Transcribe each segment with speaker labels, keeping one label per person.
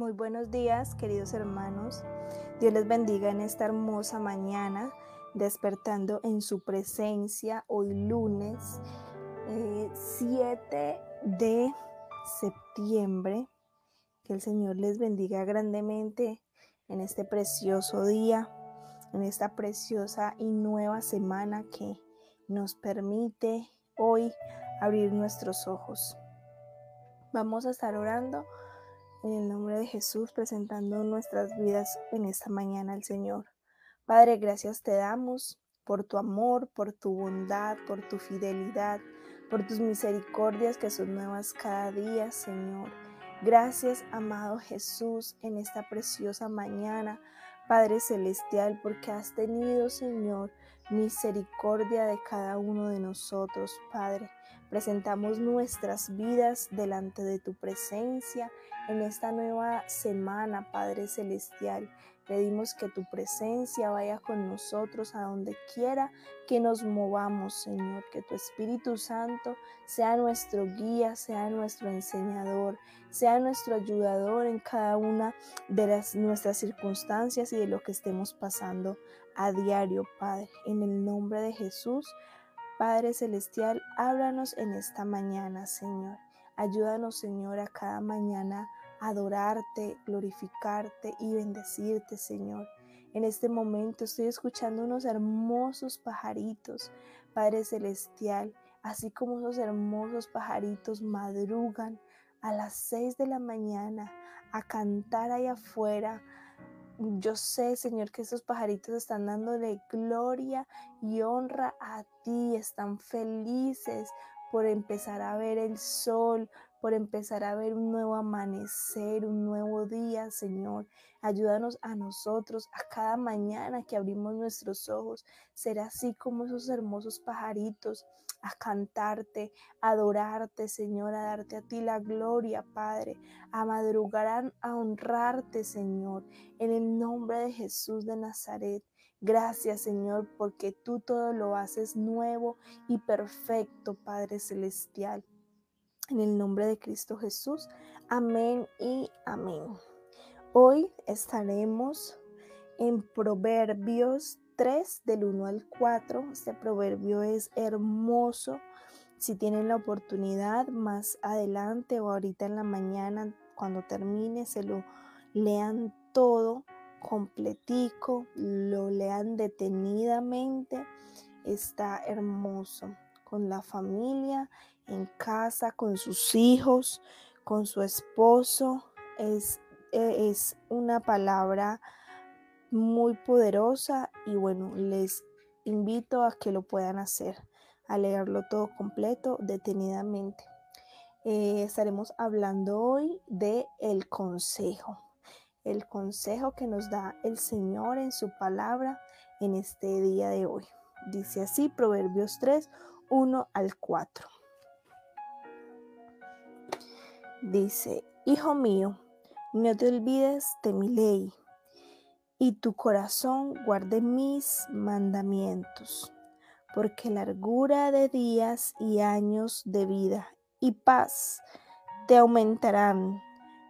Speaker 1: Muy buenos días, queridos hermanos. Dios les bendiga en esta hermosa mañana, despertando en su presencia hoy lunes 7 eh, de septiembre. Que el Señor les bendiga grandemente en este precioso día, en esta preciosa y nueva semana que nos permite hoy abrir nuestros ojos. Vamos a estar orando en el nombre de Jesús, presentando nuestras vidas en esta mañana al Señor. Padre, gracias te damos por tu amor, por tu bondad, por tu fidelidad, por tus misericordias que son nuevas cada día, Señor. Gracias, amado Jesús, en esta preciosa mañana, Padre Celestial, porque has tenido, Señor, misericordia de cada uno de nosotros, Padre. Presentamos nuestras vidas delante de tu presencia en esta nueva semana, Padre Celestial. Pedimos que tu presencia vaya con nosotros a donde quiera que nos movamos, Señor. Que tu Espíritu Santo sea nuestro guía, sea nuestro enseñador, sea nuestro ayudador en cada una de las, nuestras circunstancias y de lo que estemos pasando a diario, Padre. En el nombre de Jesús, Padre Celestial, háblanos en esta mañana, Señor. Ayúdanos, Señor, a cada mañana adorarte, glorificarte y bendecirte, Señor. En este momento estoy escuchando unos hermosos pajaritos, Padre Celestial, así como esos hermosos pajaritos madrugan a las seis de la mañana a cantar ahí afuera. Yo sé, Señor, que esos pajaritos están dándole gloria y honra a ti, están felices por empezar a ver el sol, por empezar a ver un nuevo amanecer, un nuevo día, Señor. Ayúdanos a nosotros, a cada mañana que abrimos nuestros ojos, ser así como esos hermosos pajaritos, a cantarte, a adorarte, Señor, a darte a ti la gloria, Padre, a madrugar, a honrarte, Señor, en el nombre de Jesús de Nazaret. Gracias Señor porque tú todo lo haces nuevo y perfecto, Padre Celestial. En el nombre de Cristo Jesús. Amén y amén. Hoy estaremos en Proverbios 3 del 1 al 4. Este proverbio es hermoso. Si tienen la oportunidad más adelante o ahorita en la mañana, cuando termine, se lo lean todo completico, lo lean detenidamente, está hermoso con la familia, en casa, con sus hijos, con su esposo. Es, e, es una palabra muy poderosa y bueno, les invito a que lo puedan hacer, a leerlo todo completo, detenidamente. Eh, estaremos hablando hoy de el consejo el consejo que nos da el Señor en su palabra en este día de hoy. Dice así Proverbios 3, 1 al 4. Dice, Hijo mío, no te olvides de mi ley, y tu corazón guarde mis mandamientos, porque largura de días y años de vida y paz te aumentarán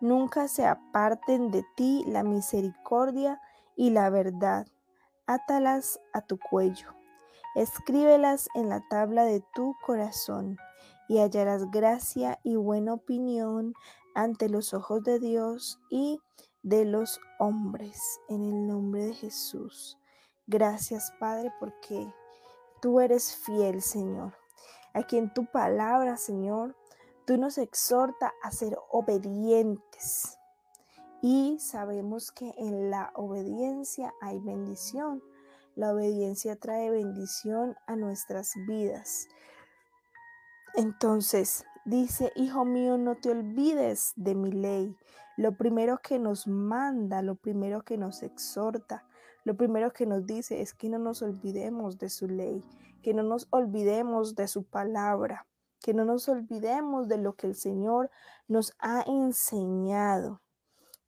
Speaker 1: Nunca se aparten de ti la misericordia y la verdad. Átalas a tu cuello. Escríbelas en la tabla de tu corazón y hallarás gracia y buena opinión ante los ojos de Dios y de los hombres. En el nombre de Jesús. Gracias, Padre, porque tú eres fiel, Señor. Aquí en tu palabra, Señor, Tú nos exhorta a ser obedientes y sabemos que en la obediencia hay bendición. La obediencia trae bendición a nuestras vidas. Entonces, dice, Hijo mío, no te olvides de mi ley. Lo primero que nos manda, lo primero que nos exhorta, lo primero que nos dice es que no nos olvidemos de su ley, que no nos olvidemos de su palabra que no nos olvidemos de lo que el Señor nos ha enseñado,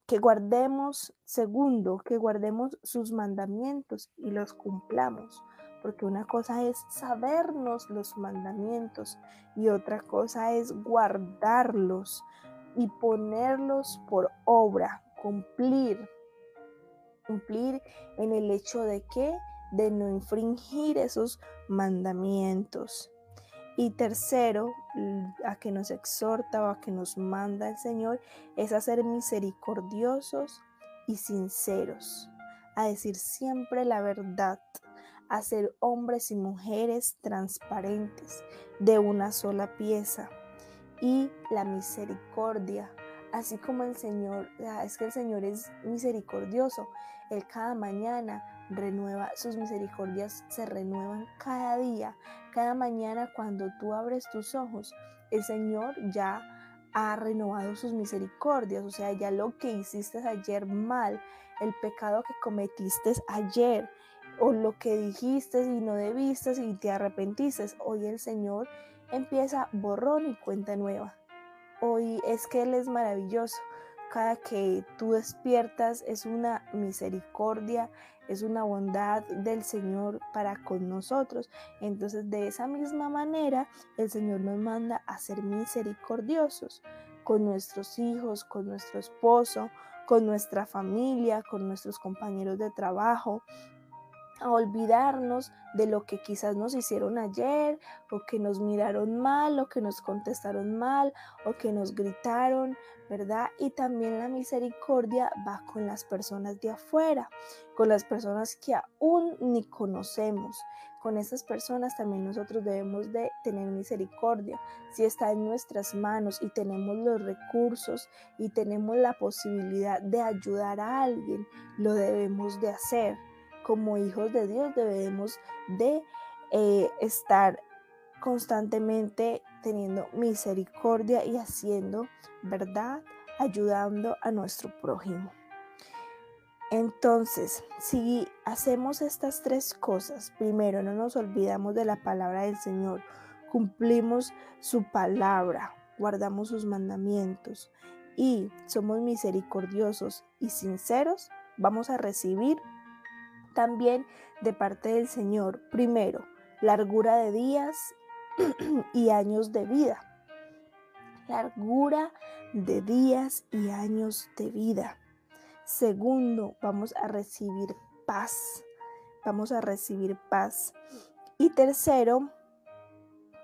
Speaker 1: que guardemos, segundo, que guardemos sus mandamientos y los cumplamos, porque una cosa es sabernos los mandamientos y otra cosa es guardarlos y ponerlos por obra, cumplir. Cumplir en el hecho de que de no infringir esos mandamientos. Y tercero, a que nos exhorta o a que nos manda el Señor es a ser misericordiosos y sinceros, a decir siempre la verdad, a ser hombres y mujeres transparentes de una sola pieza. Y la misericordia, así como el Señor, es que el Señor es misericordioso, Él cada mañana renueva, sus misericordias se renuevan cada día, cada mañana cuando tú abres tus ojos, el Señor ya ha renovado sus misericordias, o sea, ya lo que hiciste ayer mal, el pecado que cometiste ayer, o lo que dijiste y no debiste y te arrepentiste, hoy el Señor empieza borrón y cuenta nueva. Hoy es que Él es maravilloso. Cada que tú despiertas es una misericordia, es una bondad del Señor para con nosotros. Entonces de esa misma manera el Señor nos manda a ser misericordiosos con nuestros hijos, con nuestro esposo, con nuestra familia, con nuestros compañeros de trabajo, a olvidarnos de lo que quizás nos hicieron ayer o que nos miraron mal o que nos contestaron mal o que nos gritaron, ¿verdad? Y también la misericordia va con las personas de afuera, con las personas que aún ni conocemos. Con esas personas también nosotros debemos de tener misericordia. Si está en nuestras manos y tenemos los recursos y tenemos la posibilidad de ayudar a alguien, lo debemos de hacer como hijos de Dios debemos de eh, estar constantemente teniendo misericordia y haciendo verdad, ayudando a nuestro prójimo. Entonces, si hacemos estas tres cosas, primero no nos olvidamos de la palabra del Señor, cumplimos su palabra, guardamos sus mandamientos y somos misericordiosos y sinceros, vamos a recibir también de parte del Señor. Primero, largura de días y años de vida. Largura de días y años de vida. Segundo, vamos a recibir paz. Vamos a recibir paz. Y tercero,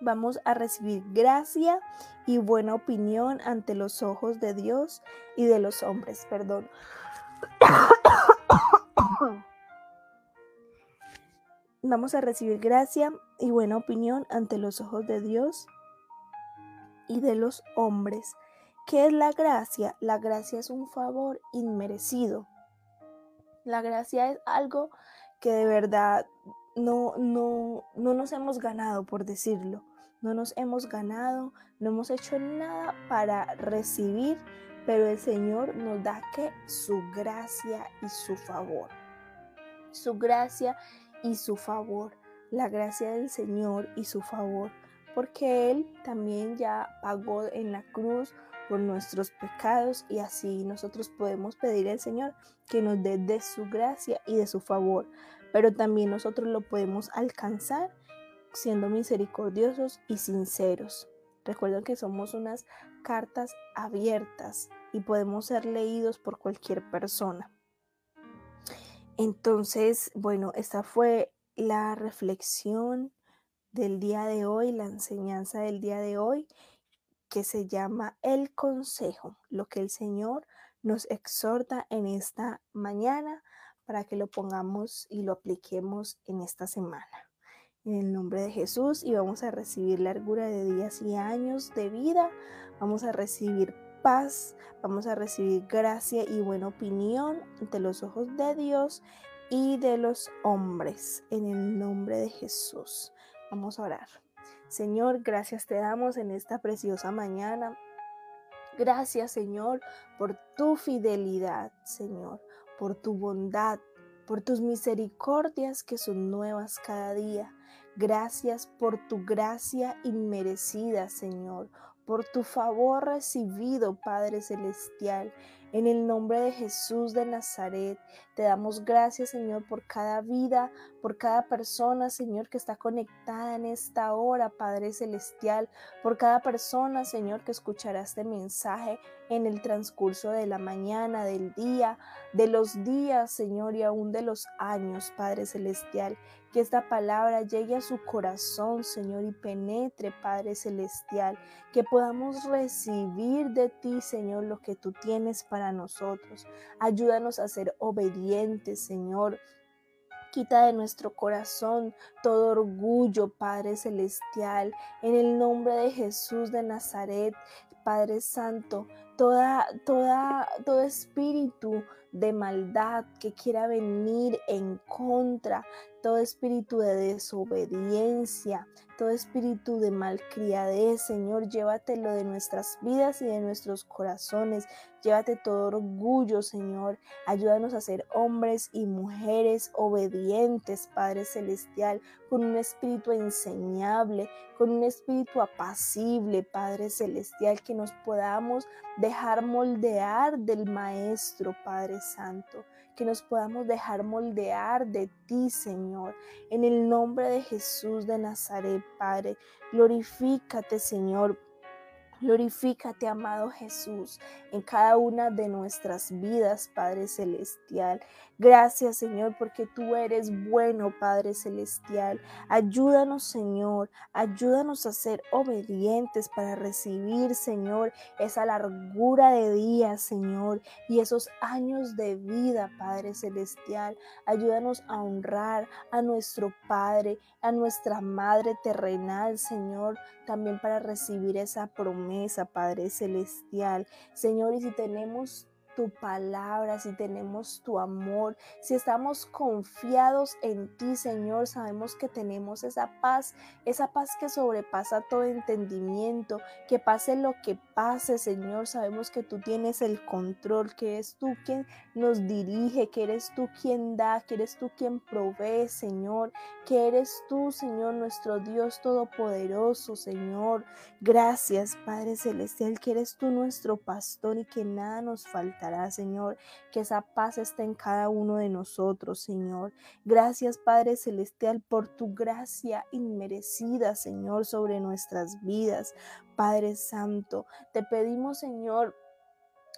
Speaker 1: vamos a recibir gracia y buena opinión ante los ojos de Dios y de los hombres. Perdón. Vamos a recibir gracia y buena opinión ante los ojos de Dios y de los hombres. ¿Qué es la gracia? La gracia es un favor inmerecido. La gracia es algo que de verdad no, no, no nos hemos ganado, por decirlo. No nos hemos ganado, no hemos hecho nada para recibir, pero el Señor nos da que su gracia y su favor. Su gracia y su favor, la gracia del Señor y su favor, porque Él también ya pagó en la cruz por nuestros pecados y así nosotros podemos pedir al Señor que nos dé de su gracia y de su favor, pero también nosotros lo podemos alcanzar siendo misericordiosos y sinceros. Recuerden que somos unas cartas abiertas y podemos ser leídos por cualquier persona. Entonces, bueno, esta fue la reflexión del día de hoy, la enseñanza del día de hoy, que se llama el consejo, lo que el Señor nos exhorta en esta mañana para que lo pongamos y lo apliquemos en esta semana. En el nombre de Jesús y vamos a recibir largura de días y años de vida, vamos a recibir paz, vamos a recibir gracia y buena opinión ante los ojos de Dios y de los hombres, en el nombre de Jesús. Vamos a orar. Señor, gracias te damos en esta preciosa mañana. Gracias, Señor, por tu fidelidad, Señor, por tu bondad, por tus misericordias que son nuevas cada día. Gracias por tu gracia inmerecida, Señor, por tu favor recibido, Padre Celestial. En el nombre de Jesús de Nazaret, te damos gracias, Señor, por cada vida, por cada persona, Señor, que está conectada en esta hora, Padre Celestial, por cada persona, Señor, que escuchará este mensaje en el transcurso de la mañana, del día, de los días, Señor, y aún de los años, Padre Celestial. Que esta palabra llegue a su corazón, Señor, y penetre, Padre Celestial. Que podamos recibir de ti, Señor, lo que tú tienes para nosotros. Ayúdanos a ser obedientes, Señor. Quita de nuestro corazón todo orgullo, Padre Celestial. En el nombre de Jesús de Nazaret, Padre Santo, toda, toda, todo espíritu de maldad que quiera venir en contra, todo espíritu de desobediencia, todo espíritu de malcriadez, Señor, llévatelo de nuestras vidas y de nuestros corazones. Llévate todo orgullo, Señor. Ayúdanos a ser hombres y mujeres obedientes, Padre Celestial, con un espíritu enseñable, con un espíritu apacible, Padre Celestial, que nos podamos dejar moldear del Maestro, Padre Santo que nos podamos dejar moldear de ti, Señor. En el nombre de Jesús de Nazaret, Padre, glorifícate, Señor. Glorifícate, amado Jesús, en cada una de nuestras vidas, Padre Celestial. Gracias, Señor, porque tú eres bueno, Padre Celestial. Ayúdanos, Señor. Ayúdanos a ser obedientes para recibir, Señor, esa largura de días, Señor, y esos años de vida, Padre Celestial. Ayúdanos a honrar a nuestro Padre, a nuestra Madre terrenal, Señor, también para recibir esa promesa, Padre Celestial. Señor, y si tenemos tu palabra, si tenemos tu amor, si estamos confiados en ti, Señor, sabemos que tenemos esa paz, esa paz que sobrepasa todo entendimiento, que pase lo que pase, Señor, sabemos que tú tienes el control, que eres tú quien nos dirige, que eres tú quien da, que eres tú quien provee, Señor, que eres tú, Señor, nuestro Dios todopoderoso, Señor. Gracias, Padre Celestial, que eres tú nuestro pastor y que nada nos falta Señor, que esa paz esté en cada uno de nosotros, Señor. Gracias, Padre Celestial, por tu gracia inmerecida, Señor, sobre nuestras vidas. Padre Santo, te pedimos, Señor,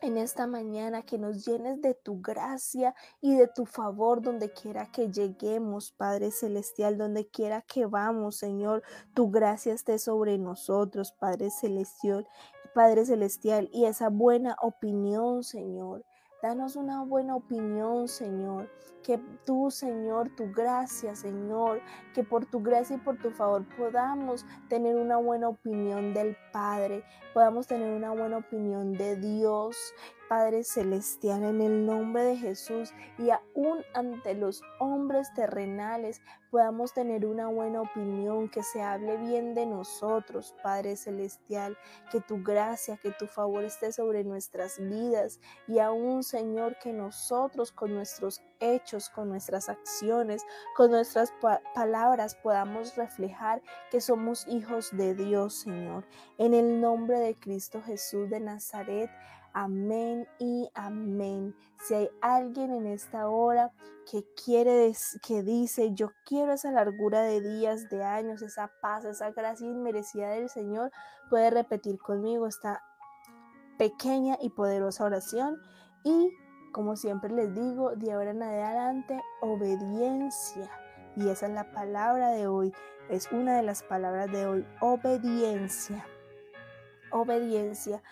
Speaker 1: en esta mañana que nos llenes de tu gracia y de tu favor donde quiera que lleguemos, Padre Celestial, donde quiera que vamos, Señor, tu gracia esté sobre nosotros, Padre Celestial, Padre Celestial, y esa buena opinión, Señor. Danos una buena opinión, Señor. Que tú, Señor, tu gracia, Señor, que por tu gracia y por tu favor podamos tener una buena opinión del Padre, podamos tener una buena opinión de Dios, Padre Celestial, en el nombre de Jesús y aún ante los hombres terrenales podamos tener una buena opinión, que se hable bien de nosotros, Padre Celestial, que tu gracia, que tu favor esté sobre nuestras vidas y aún, Señor, que nosotros con nuestros hechos, con nuestras acciones, con nuestras palabras podamos reflejar que somos hijos de Dios, Señor. En el nombre de Cristo Jesús de Nazaret, Amén y amén. Si hay alguien en esta hora que quiere, que dice, yo quiero esa largura de días, de años, esa paz, esa gracia inmerecida del Señor, puede repetir conmigo esta pequeña y poderosa oración. Y como siempre les digo, de ahora en adelante, obediencia. Y esa es la palabra de hoy. Es una de las palabras de hoy, obediencia. Obediencia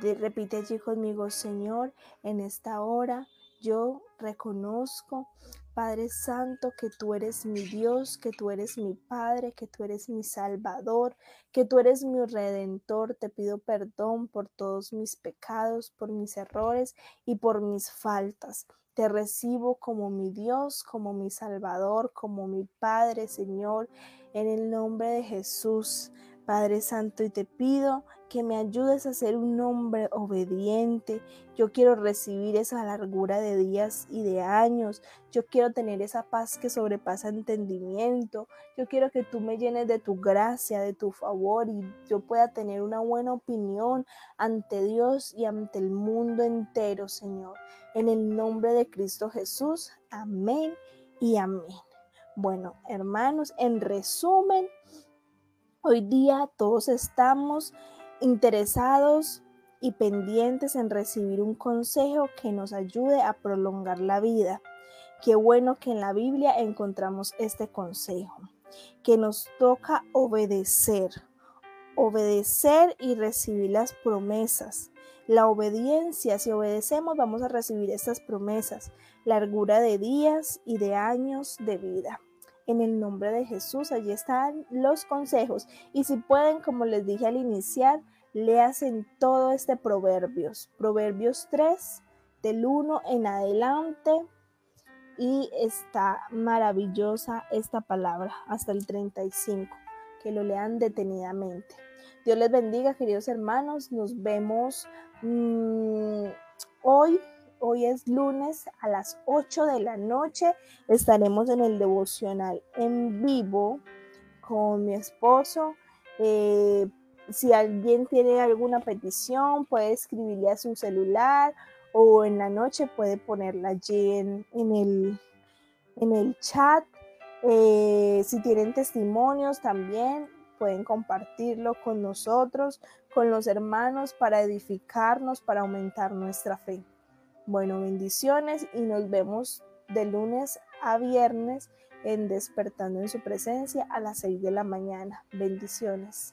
Speaker 1: repite allí conmigo, Señor, en esta hora yo reconozco, Padre Santo, que tú eres mi Dios, que tú eres mi Padre, que tú eres mi Salvador, que tú eres mi Redentor. Te pido perdón por todos mis pecados, por mis errores y por mis faltas. Te recibo como mi Dios, como mi Salvador, como mi Padre, Señor, en el nombre de Jesús. Padre Santo, y te pido que me ayudes a ser un hombre obediente. Yo quiero recibir esa largura de días y de años. Yo quiero tener esa paz que sobrepasa entendimiento. Yo quiero que tú me llenes de tu gracia, de tu favor y yo pueda tener una buena opinión ante Dios y ante el mundo entero, Señor. En el nombre de Cristo Jesús. Amén y amén. Bueno, hermanos, en resumen, hoy día todos estamos interesados y pendientes en recibir un consejo que nos ayude a prolongar la vida. Qué bueno que en la Biblia encontramos este consejo, que nos toca obedecer, obedecer y recibir las promesas. La obediencia, si obedecemos, vamos a recibir estas promesas, largura de días y de años de vida. En el nombre de Jesús, allí están los consejos. Y si pueden, como les dije al iniciar, leas en todo este Proverbios. Proverbios 3, del 1 en adelante. Y está maravillosa esta palabra hasta el 35. Que lo lean detenidamente. Dios les bendiga, queridos hermanos. Nos vemos mm, hoy. Hoy es lunes a las 8 de la noche. Estaremos en el devocional en vivo con mi esposo. Eh, si alguien tiene alguna petición, puede escribirle a su celular o en la noche puede ponerla allí en, el, en el chat. Eh, si tienen testimonios también pueden compartirlo con nosotros, con los hermanos, para edificarnos, para aumentar nuestra fe. Bueno, bendiciones y nos vemos de lunes a viernes en Despertando en su presencia a las 6 de la mañana. Bendiciones.